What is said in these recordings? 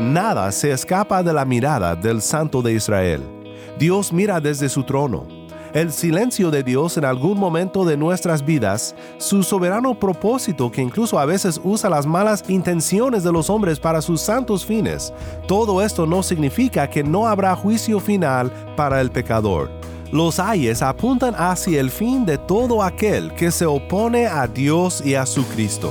Nada se escapa de la mirada del Santo de Israel. Dios mira desde su trono. El silencio de Dios en algún momento de nuestras vidas, su soberano propósito que incluso a veces usa las malas intenciones de los hombres para sus santos fines, todo esto no significa que no habrá juicio final para el pecador. Los ayes apuntan hacia el fin de todo aquel que se opone a Dios y a su Cristo.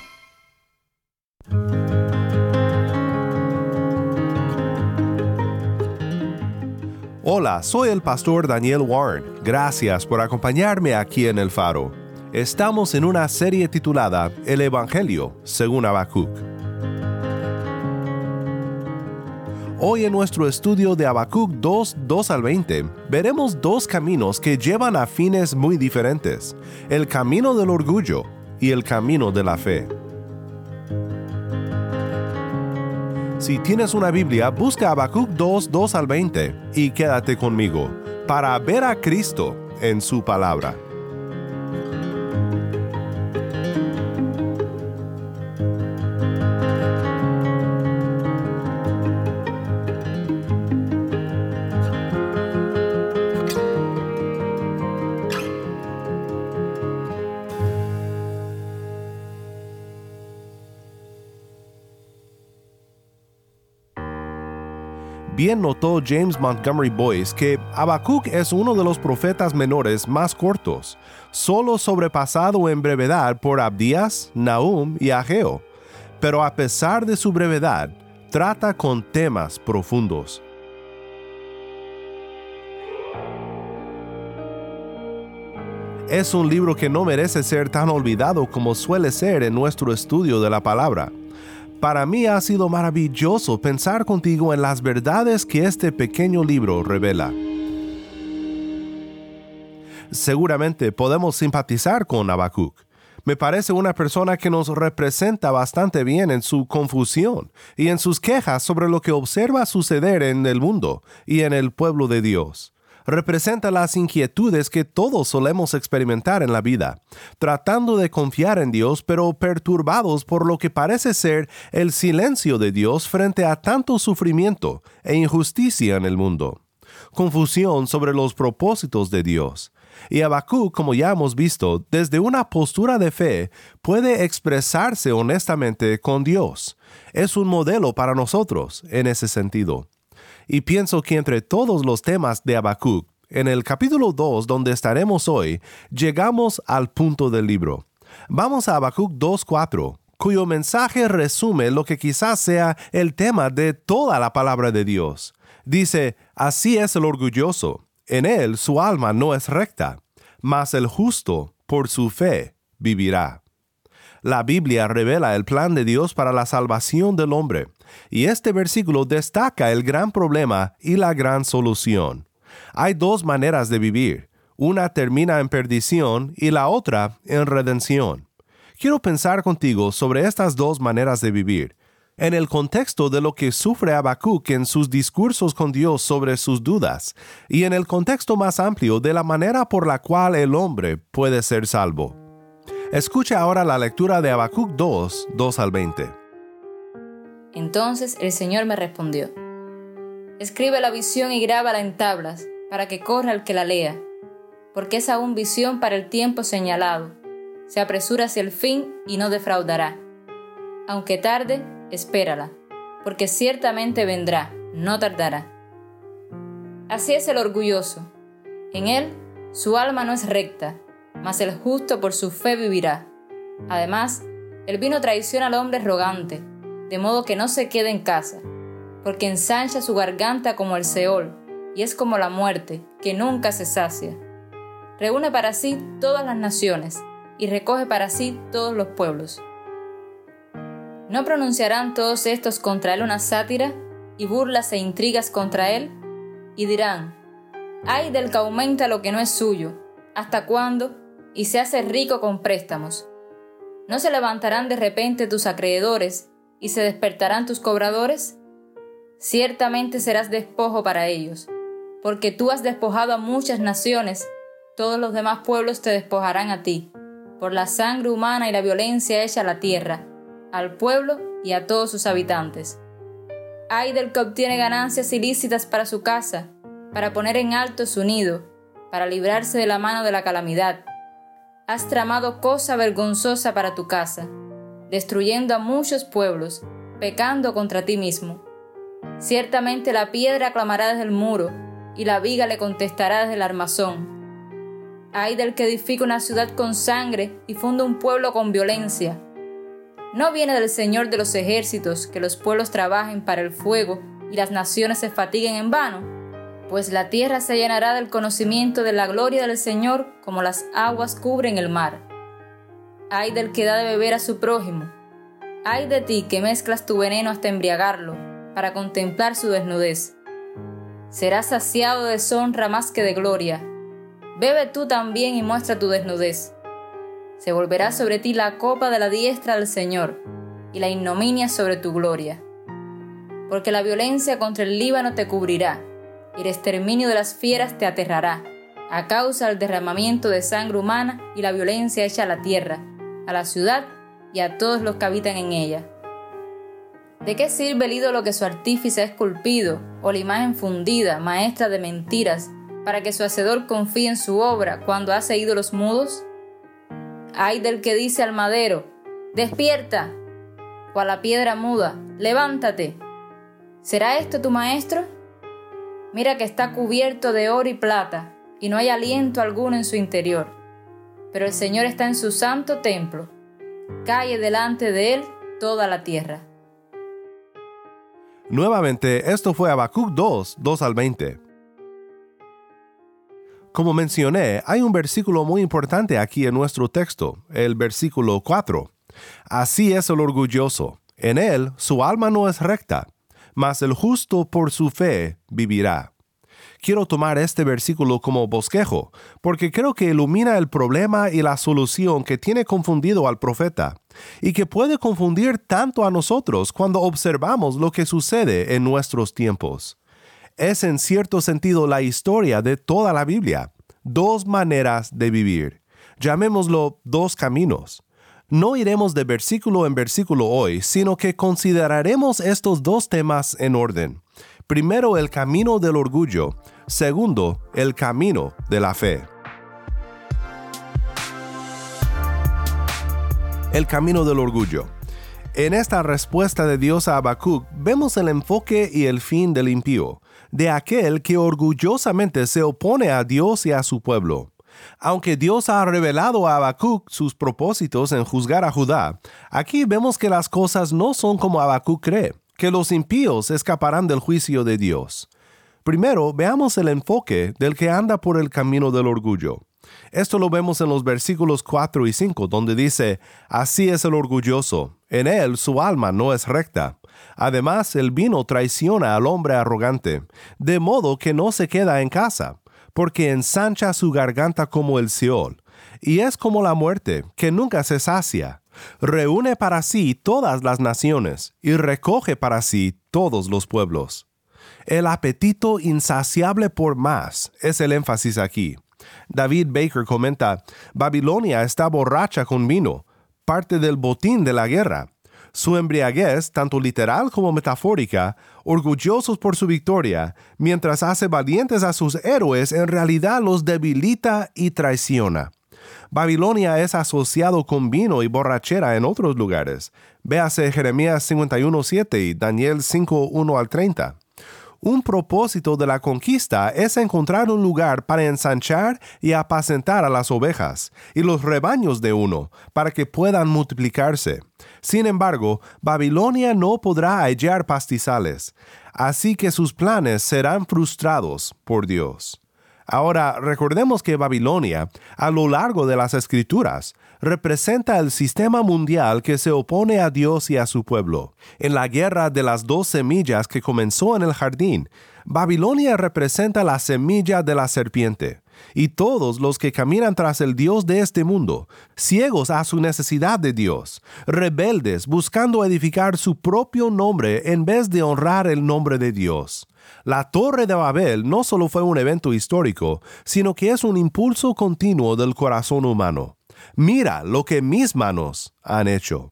Hola, soy el pastor Daniel Warren. Gracias por acompañarme aquí en El Faro. Estamos en una serie titulada El Evangelio según Habacuc. Hoy en nuestro estudio de Habacuc 2, 2 al 20, veremos dos caminos que llevan a fines muy diferentes, el camino del orgullo y el camino de la fe. Si tienes una Biblia, busca Habacuc 2, 2 al 20 y quédate conmigo para ver a Cristo en su palabra. Bien notó James Montgomery Boyce que Habacuc es uno de los profetas menores más cortos, solo sobrepasado en brevedad por Abdías, Nahum y Ageo, pero a pesar de su brevedad, trata con temas profundos. Es un libro que no merece ser tan olvidado como suele ser en nuestro estudio de la palabra. Para mí ha sido maravilloso pensar contigo en las verdades que este pequeño libro revela. Seguramente podemos simpatizar con Habacuc. Me parece una persona que nos representa bastante bien en su confusión y en sus quejas sobre lo que observa suceder en el mundo y en el pueblo de Dios representa las inquietudes que todos solemos experimentar en la vida, tratando de confiar en Dios pero perturbados por lo que parece ser el silencio de Dios frente a tanto sufrimiento e injusticia en el mundo. Confusión sobre los propósitos de Dios. Y Habacuc, como ya hemos visto, desde una postura de fe, puede expresarse honestamente con Dios. Es un modelo para nosotros en ese sentido. Y pienso que entre todos los temas de Habacuc, en el capítulo 2 donde estaremos hoy, llegamos al punto del libro. Vamos a Habacuc 2.4, cuyo mensaje resume lo que quizás sea el tema de toda la palabra de Dios. Dice, así es el orgulloso, en él su alma no es recta, mas el justo por su fe vivirá. La Biblia revela el plan de Dios para la salvación del hombre, y este versículo destaca el gran problema y la gran solución. Hay dos maneras de vivir. Una termina en perdición y la otra en redención. Quiero pensar contigo sobre estas dos maneras de vivir, en el contexto de lo que sufre Habacuc en sus discursos con Dios sobre sus dudas, y en el contexto más amplio de la manera por la cual el hombre puede ser salvo. Escucha ahora la lectura de Habacuc 2, 2 al 20. Entonces el Señor me respondió, Escribe la visión y grábala en tablas, para que corra el que la lea, porque es aún visión para el tiempo señalado. Se apresura hacia el fin y no defraudará. Aunque tarde, espérala, porque ciertamente vendrá, no tardará. Así es el orgulloso. En él su alma no es recta, mas el justo por su fe vivirá. Además, el vino traiciona al hombre arrogante de modo que no se quede en casa, porque ensancha su garganta como el Seol, y es como la muerte, que nunca se sacia. Reúne para sí todas las naciones, y recoge para sí todos los pueblos. ¿No pronunciarán todos estos contra él una sátira, y burlas e intrigas contra él? Y dirán, ay del que aumenta lo que no es suyo, ¿hasta cuándo? Y se hace rico con préstamos. ¿No se levantarán de repente tus acreedores y se despertarán tus cobradores? Ciertamente serás despojo para ellos, porque tú has despojado a muchas naciones, todos los demás pueblos te despojarán a ti, por la sangre humana y la violencia hecha a la tierra, al pueblo y a todos sus habitantes. Ay del que obtiene ganancias ilícitas para su casa, para poner en alto su nido, para librarse de la mano de la calamidad. Has tramado cosa vergonzosa para tu casa, destruyendo a muchos pueblos, pecando contra ti mismo. Ciertamente la piedra clamará desde el muro, y la viga le contestará desde el armazón. Ay del que edifica una ciudad con sangre y funda un pueblo con violencia. No viene del Señor de los ejércitos que los pueblos trabajen para el fuego y las naciones se fatiguen en vano pues la tierra se llenará del conocimiento de la gloria del Señor como las aguas cubren el mar. Ay del que da de beber a su prójimo. Ay de ti que mezclas tu veneno hasta embriagarlo, para contemplar su desnudez. Serás saciado de deshonra más que de gloria. Bebe tú también y muestra tu desnudez. Se volverá sobre ti la copa de la diestra del Señor, y la ignominia sobre tu gloria. Porque la violencia contra el Líbano te cubrirá y el exterminio de las fieras te aterrará, a causa del derramamiento de sangre humana y la violencia hecha a la tierra, a la ciudad y a todos los que habitan en ella. ¿De qué sirve el ídolo que su artífice ha esculpido, o la imagen fundida, maestra de mentiras, para que su hacedor confíe en su obra cuando hace ídolos mudos? Ay del que dice al madero, despierta, o a la piedra muda, levántate. ¿Será esto tu maestro? Mira que está cubierto de oro y plata, y no hay aliento alguno en su interior. Pero el Señor está en su santo templo. Calle delante de él toda la tierra. Nuevamente, esto fue Habacuc 2, 2 al 20. Como mencioné, hay un versículo muy importante aquí en nuestro texto, el versículo 4. Así es el orgulloso. En él su alma no es recta mas el justo por su fe vivirá. Quiero tomar este versículo como bosquejo, porque creo que ilumina el problema y la solución que tiene confundido al profeta, y que puede confundir tanto a nosotros cuando observamos lo que sucede en nuestros tiempos. Es en cierto sentido la historia de toda la Biblia, dos maneras de vivir. Llamémoslo dos caminos. No iremos de versículo en versículo hoy, sino que consideraremos estos dos temas en orden. Primero, el camino del orgullo. Segundo, el camino de la fe. El camino del orgullo. En esta respuesta de Dios a Habacuc vemos el enfoque y el fin del impío, de aquel que orgullosamente se opone a Dios y a su pueblo. Aunque Dios ha revelado a Habacuc sus propósitos en juzgar a Judá, aquí vemos que las cosas no son como Habacuc cree, que los impíos escaparán del juicio de Dios. Primero, veamos el enfoque del que anda por el camino del orgullo. Esto lo vemos en los versículos 4 y 5, donde dice, Así es el orgulloso, en él su alma no es recta. Además, el vino traiciona al hombre arrogante, de modo que no se queda en casa porque ensancha su garganta como el Seol, y es como la muerte, que nunca se sacia. Reúne para sí todas las naciones, y recoge para sí todos los pueblos. El apetito insaciable por más es el énfasis aquí. David Baker comenta, Babilonia está borracha con vino, parte del botín de la guerra. Su embriaguez, tanto literal como metafórica, orgullosos por su victoria, mientras hace valientes a sus héroes, en realidad los debilita y traiciona. Babilonia es asociado con vino y borrachera en otros lugares. Véase Jeremías 51.7 y Daniel 5.1 al 30. Un propósito de la conquista es encontrar un lugar para ensanchar y apacentar a las ovejas y los rebaños de uno, para que puedan multiplicarse. Sin embargo, Babilonia no podrá hallar pastizales, así que sus planes serán frustrados por Dios. Ahora, recordemos que Babilonia, a lo largo de las escrituras, representa el sistema mundial que se opone a Dios y a su pueblo. En la guerra de las dos semillas que comenzó en el jardín, Babilonia representa la semilla de la serpiente, y todos los que caminan tras el Dios de este mundo, ciegos a su necesidad de Dios, rebeldes buscando edificar su propio nombre en vez de honrar el nombre de Dios. La Torre de Babel no solo fue un evento histórico, sino que es un impulso continuo del corazón humano. Mira lo que mis manos han hecho.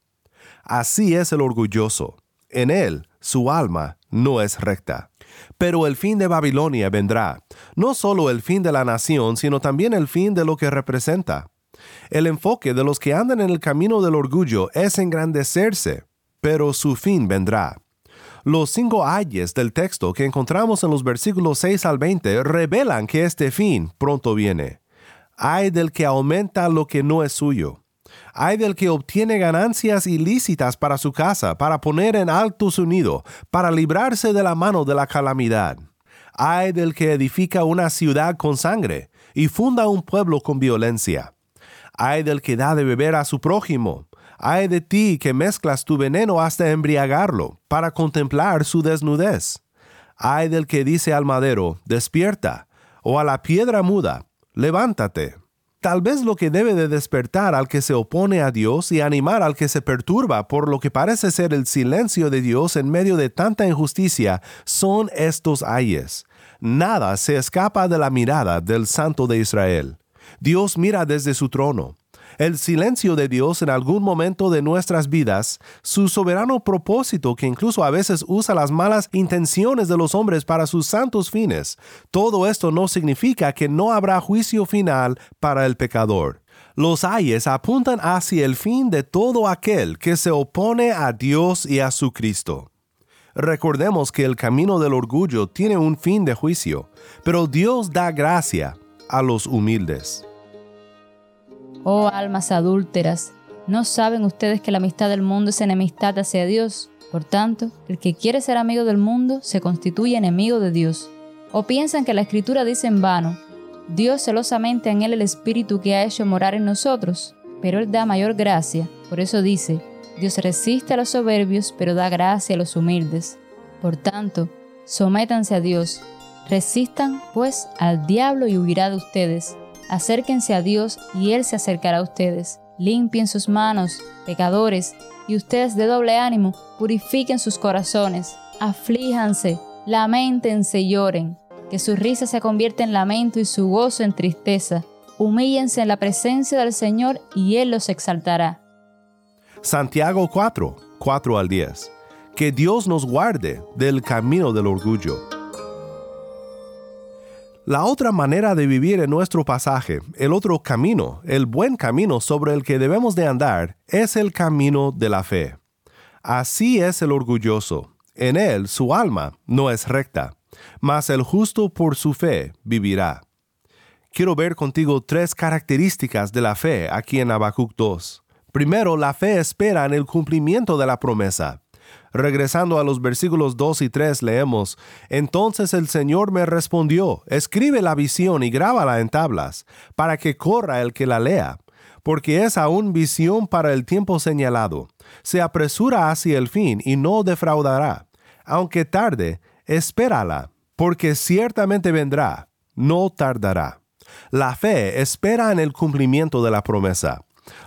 Así es el orgulloso. En él su alma no es recta. Pero el fin de Babilonia vendrá, no solo el fin de la nación, sino también el fin de lo que representa. El enfoque de los que andan en el camino del orgullo es engrandecerse, pero su fin vendrá. Los cinco ayes del texto que encontramos en los versículos 6 al 20 revelan que este fin pronto viene. Hay del que aumenta lo que no es suyo. Hay del que obtiene ganancias ilícitas para su casa, para poner en alto su nido, para librarse de la mano de la calamidad. Hay del que edifica una ciudad con sangre y funda un pueblo con violencia. Hay del que da de beber a su prójimo. Hay de ti que mezclas tu veneno hasta embriagarlo, para contemplar su desnudez. Hay del que dice al madero, despierta, o a la piedra muda, levántate. Tal vez lo que debe de despertar al que se opone a Dios y animar al que se perturba por lo que parece ser el silencio de Dios en medio de tanta injusticia son estos ayes. Nada se escapa de la mirada del Santo de Israel. Dios mira desde su trono el silencio de Dios en algún momento de nuestras vidas, su soberano propósito que incluso a veces usa las malas intenciones de los hombres para sus santos fines. Todo esto no significa que no habrá juicio final para el pecador. Los ayes apuntan hacia el fin de todo aquel que se opone a Dios y a su Cristo. Recordemos que el camino del orgullo tiene un fin de juicio, pero Dios da gracia a los humildes. Oh almas adúlteras, ¿no saben ustedes que la amistad del mundo es enemistad hacia Dios? Por tanto, el que quiere ser amigo del mundo se constituye enemigo de Dios. ¿O piensan que la Escritura dice en vano, Dios celosamente en él el Espíritu que ha hecho morar en nosotros? Pero Él da mayor gracia. Por eso dice, Dios resiste a los soberbios, pero da gracia a los humildes. Por tanto, sométanse a Dios, resistan pues al diablo y huirá de ustedes. Acérquense a Dios y Él se acercará a ustedes. Limpien sus manos, pecadores, y ustedes de doble ánimo purifiquen sus corazones. Aflíjanse, lamentense y lloren. Que su risa se convierta en lamento y su gozo en tristeza. Humíllense en la presencia del Señor y Él los exaltará. Santiago 4, 4 al 10. Que Dios nos guarde del camino del orgullo. La otra manera de vivir en nuestro pasaje, el otro camino, el buen camino sobre el que debemos de andar, es el camino de la fe. Así es el orgulloso. En él su alma no es recta, mas el justo por su fe vivirá. Quiero ver contigo tres características de la fe aquí en Habacuc 2. Primero, la fe espera en el cumplimiento de la promesa. Regresando a los versículos 2 y 3 leemos, Entonces el Señor me respondió, escribe la visión y grábala en tablas, para que corra el que la lea, porque es aún visión para el tiempo señalado. Se apresura hacia el fin y no defraudará. Aunque tarde, espérala, porque ciertamente vendrá, no tardará. La fe espera en el cumplimiento de la promesa.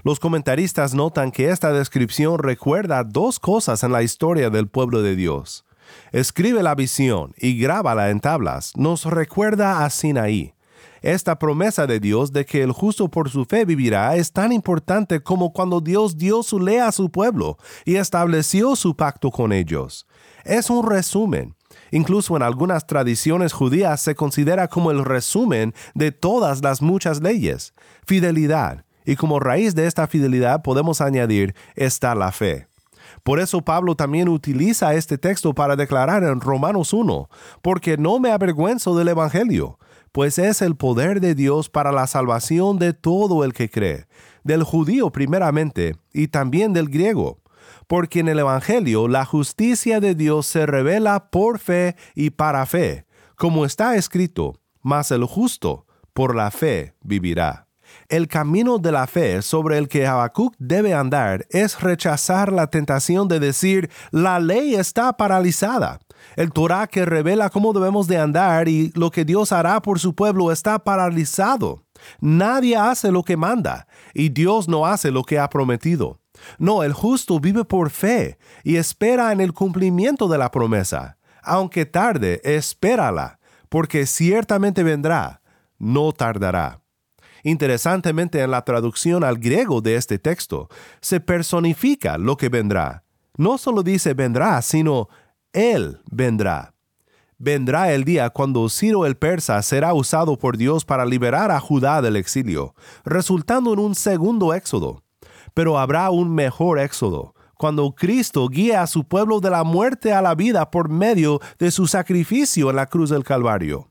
Los comentaristas notan que esta descripción recuerda dos cosas en la historia del pueblo de Dios. Escribe la visión y grábala en tablas. Nos recuerda a Sinaí. Esta promesa de Dios de que el justo por su fe vivirá es tan importante como cuando Dios dio su ley a su pueblo y estableció su pacto con ellos. Es un resumen. Incluso en algunas tradiciones judías se considera como el resumen de todas las muchas leyes. Fidelidad, y como raíz de esta fidelidad podemos añadir está la fe. Por eso Pablo también utiliza este texto para declarar en Romanos 1, porque no me avergüenzo del Evangelio, pues es el poder de Dios para la salvación de todo el que cree, del judío primeramente y también del griego, porque en el Evangelio la justicia de Dios se revela por fe y para fe, como está escrito, mas el justo por la fe vivirá. El camino de la fe sobre el que Habacuc debe andar es rechazar la tentación de decir, la ley está paralizada. El Torah que revela cómo debemos de andar y lo que Dios hará por su pueblo está paralizado. Nadie hace lo que manda y Dios no hace lo que ha prometido. No, el justo vive por fe y espera en el cumplimiento de la promesa. Aunque tarde, espérala, porque ciertamente vendrá, no tardará. Interesantemente, en la traducción al griego de este texto, se personifica lo que vendrá. No solo dice vendrá, sino Él vendrá. Vendrá el día cuando Ciro el persa será usado por Dios para liberar a Judá del exilio, resultando en un segundo éxodo. Pero habrá un mejor éxodo, cuando Cristo guíe a su pueblo de la muerte a la vida por medio de su sacrificio en la cruz del Calvario.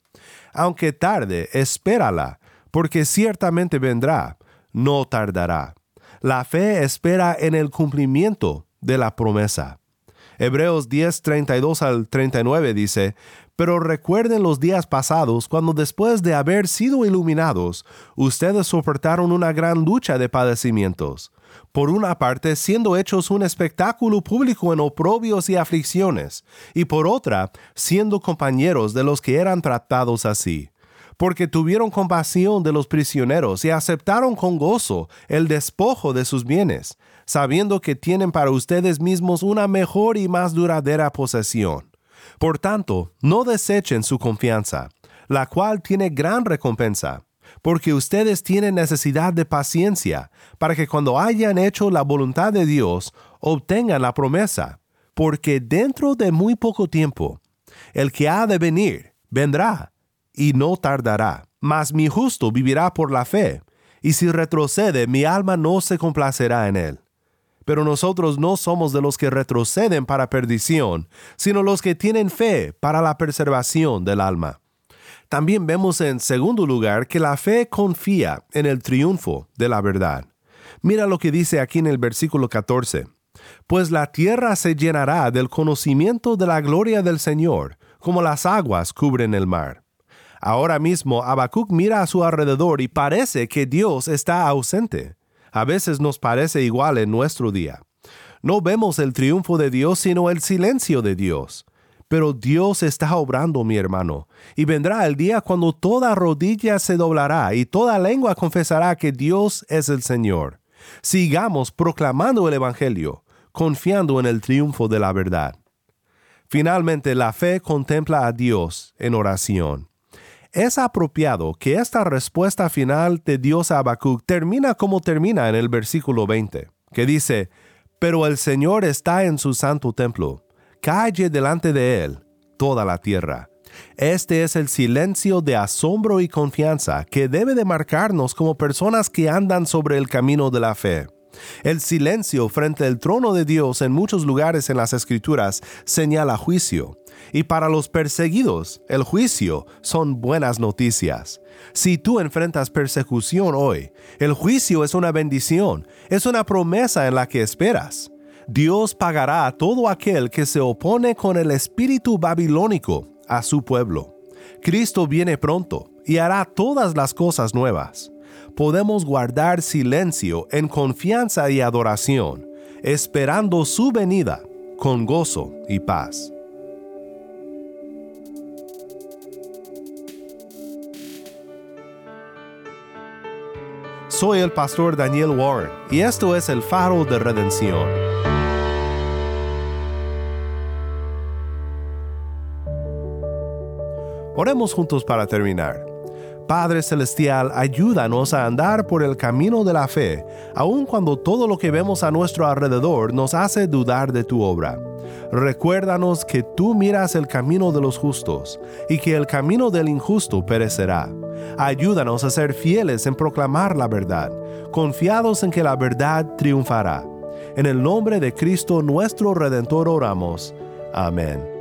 Aunque tarde, espérala, porque ciertamente vendrá, no tardará. La fe espera en el cumplimiento de la promesa. Hebreos 10, 32 al 39 dice, Pero recuerden los días pasados cuando después de haber sido iluminados, ustedes soportaron una gran lucha de padecimientos. Por una parte, siendo hechos un espectáculo público en oprobios y aflicciones, y por otra, siendo compañeros de los que eran tratados así porque tuvieron compasión de los prisioneros y aceptaron con gozo el despojo de sus bienes, sabiendo que tienen para ustedes mismos una mejor y más duradera posesión. Por tanto, no desechen su confianza, la cual tiene gran recompensa, porque ustedes tienen necesidad de paciencia, para que cuando hayan hecho la voluntad de Dios, obtengan la promesa, porque dentro de muy poco tiempo, el que ha de venir, vendrá y no tardará. Mas mi justo vivirá por la fe, y si retrocede, mi alma no se complacerá en él. Pero nosotros no somos de los que retroceden para perdición, sino los que tienen fe para la preservación del alma. También vemos en segundo lugar que la fe confía en el triunfo de la verdad. Mira lo que dice aquí en el versículo 14. Pues la tierra se llenará del conocimiento de la gloria del Señor, como las aguas cubren el mar. Ahora mismo Habacuc mira a su alrededor y parece que Dios está ausente. A veces nos parece igual en nuestro día. No vemos el triunfo de Dios sino el silencio de Dios. Pero Dios está obrando, mi hermano, y vendrá el día cuando toda rodilla se doblará y toda lengua confesará que Dios es el Señor. Sigamos proclamando el Evangelio, confiando en el triunfo de la verdad. Finalmente, la fe contempla a Dios en oración. Es apropiado que esta respuesta final de Dios a Habacuc termina como termina en el versículo 20, que dice, Pero el Señor está en su santo templo, calle delante de él toda la tierra. Este es el silencio de asombro y confianza que debe de marcarnos como personas que andan sobre el camino de la fe. El silencio frente al trono de Dios en muchos lugares en las Escrituras señala juicio, y para los perseguidos, el juicio son buenas noticias. Si tú enfrentas persecución hoy, el juicio es una bendición, es una promesa en la que esperas. Dios pagará a todo aquel que se opone con el espíritu babilónico a su pueblo. Cristo viene pronto y hará todas las cosas nuevas. Podemos guardar silencio en confianza y adoración, esperando su venida con gozo y paz. Soy el pastor Daniel Warren y esto es el faro de redención. Oremos juntos para terminar. Padre Celestial, ayúdanos a andar por el camino de la fe, aun cuando todo lo que vemos a nuestro alrededor nos hace dudar de tu obra. Recuérdanos que tú miras el camino de los justos y que el camino del injusto perecerá. Ayúdanos a ser fieles en proclamar la verdad, confiados en que la verdad triunfará. En el nombre de Cristo nuestro Redentor oramos. Amén.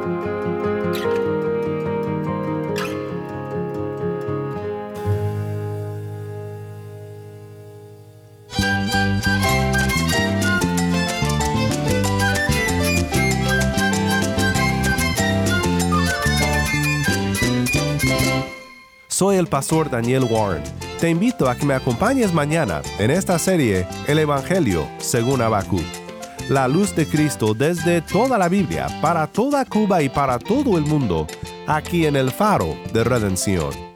Soy el pastor Daniel Warren. Te invito a que me acompañes mañana en esta serie El Evangelio según Habacuc. La luz de Cristo desde toda la Biblia, para toda Cuba y para todo el mundo, aquí en el faro de redención.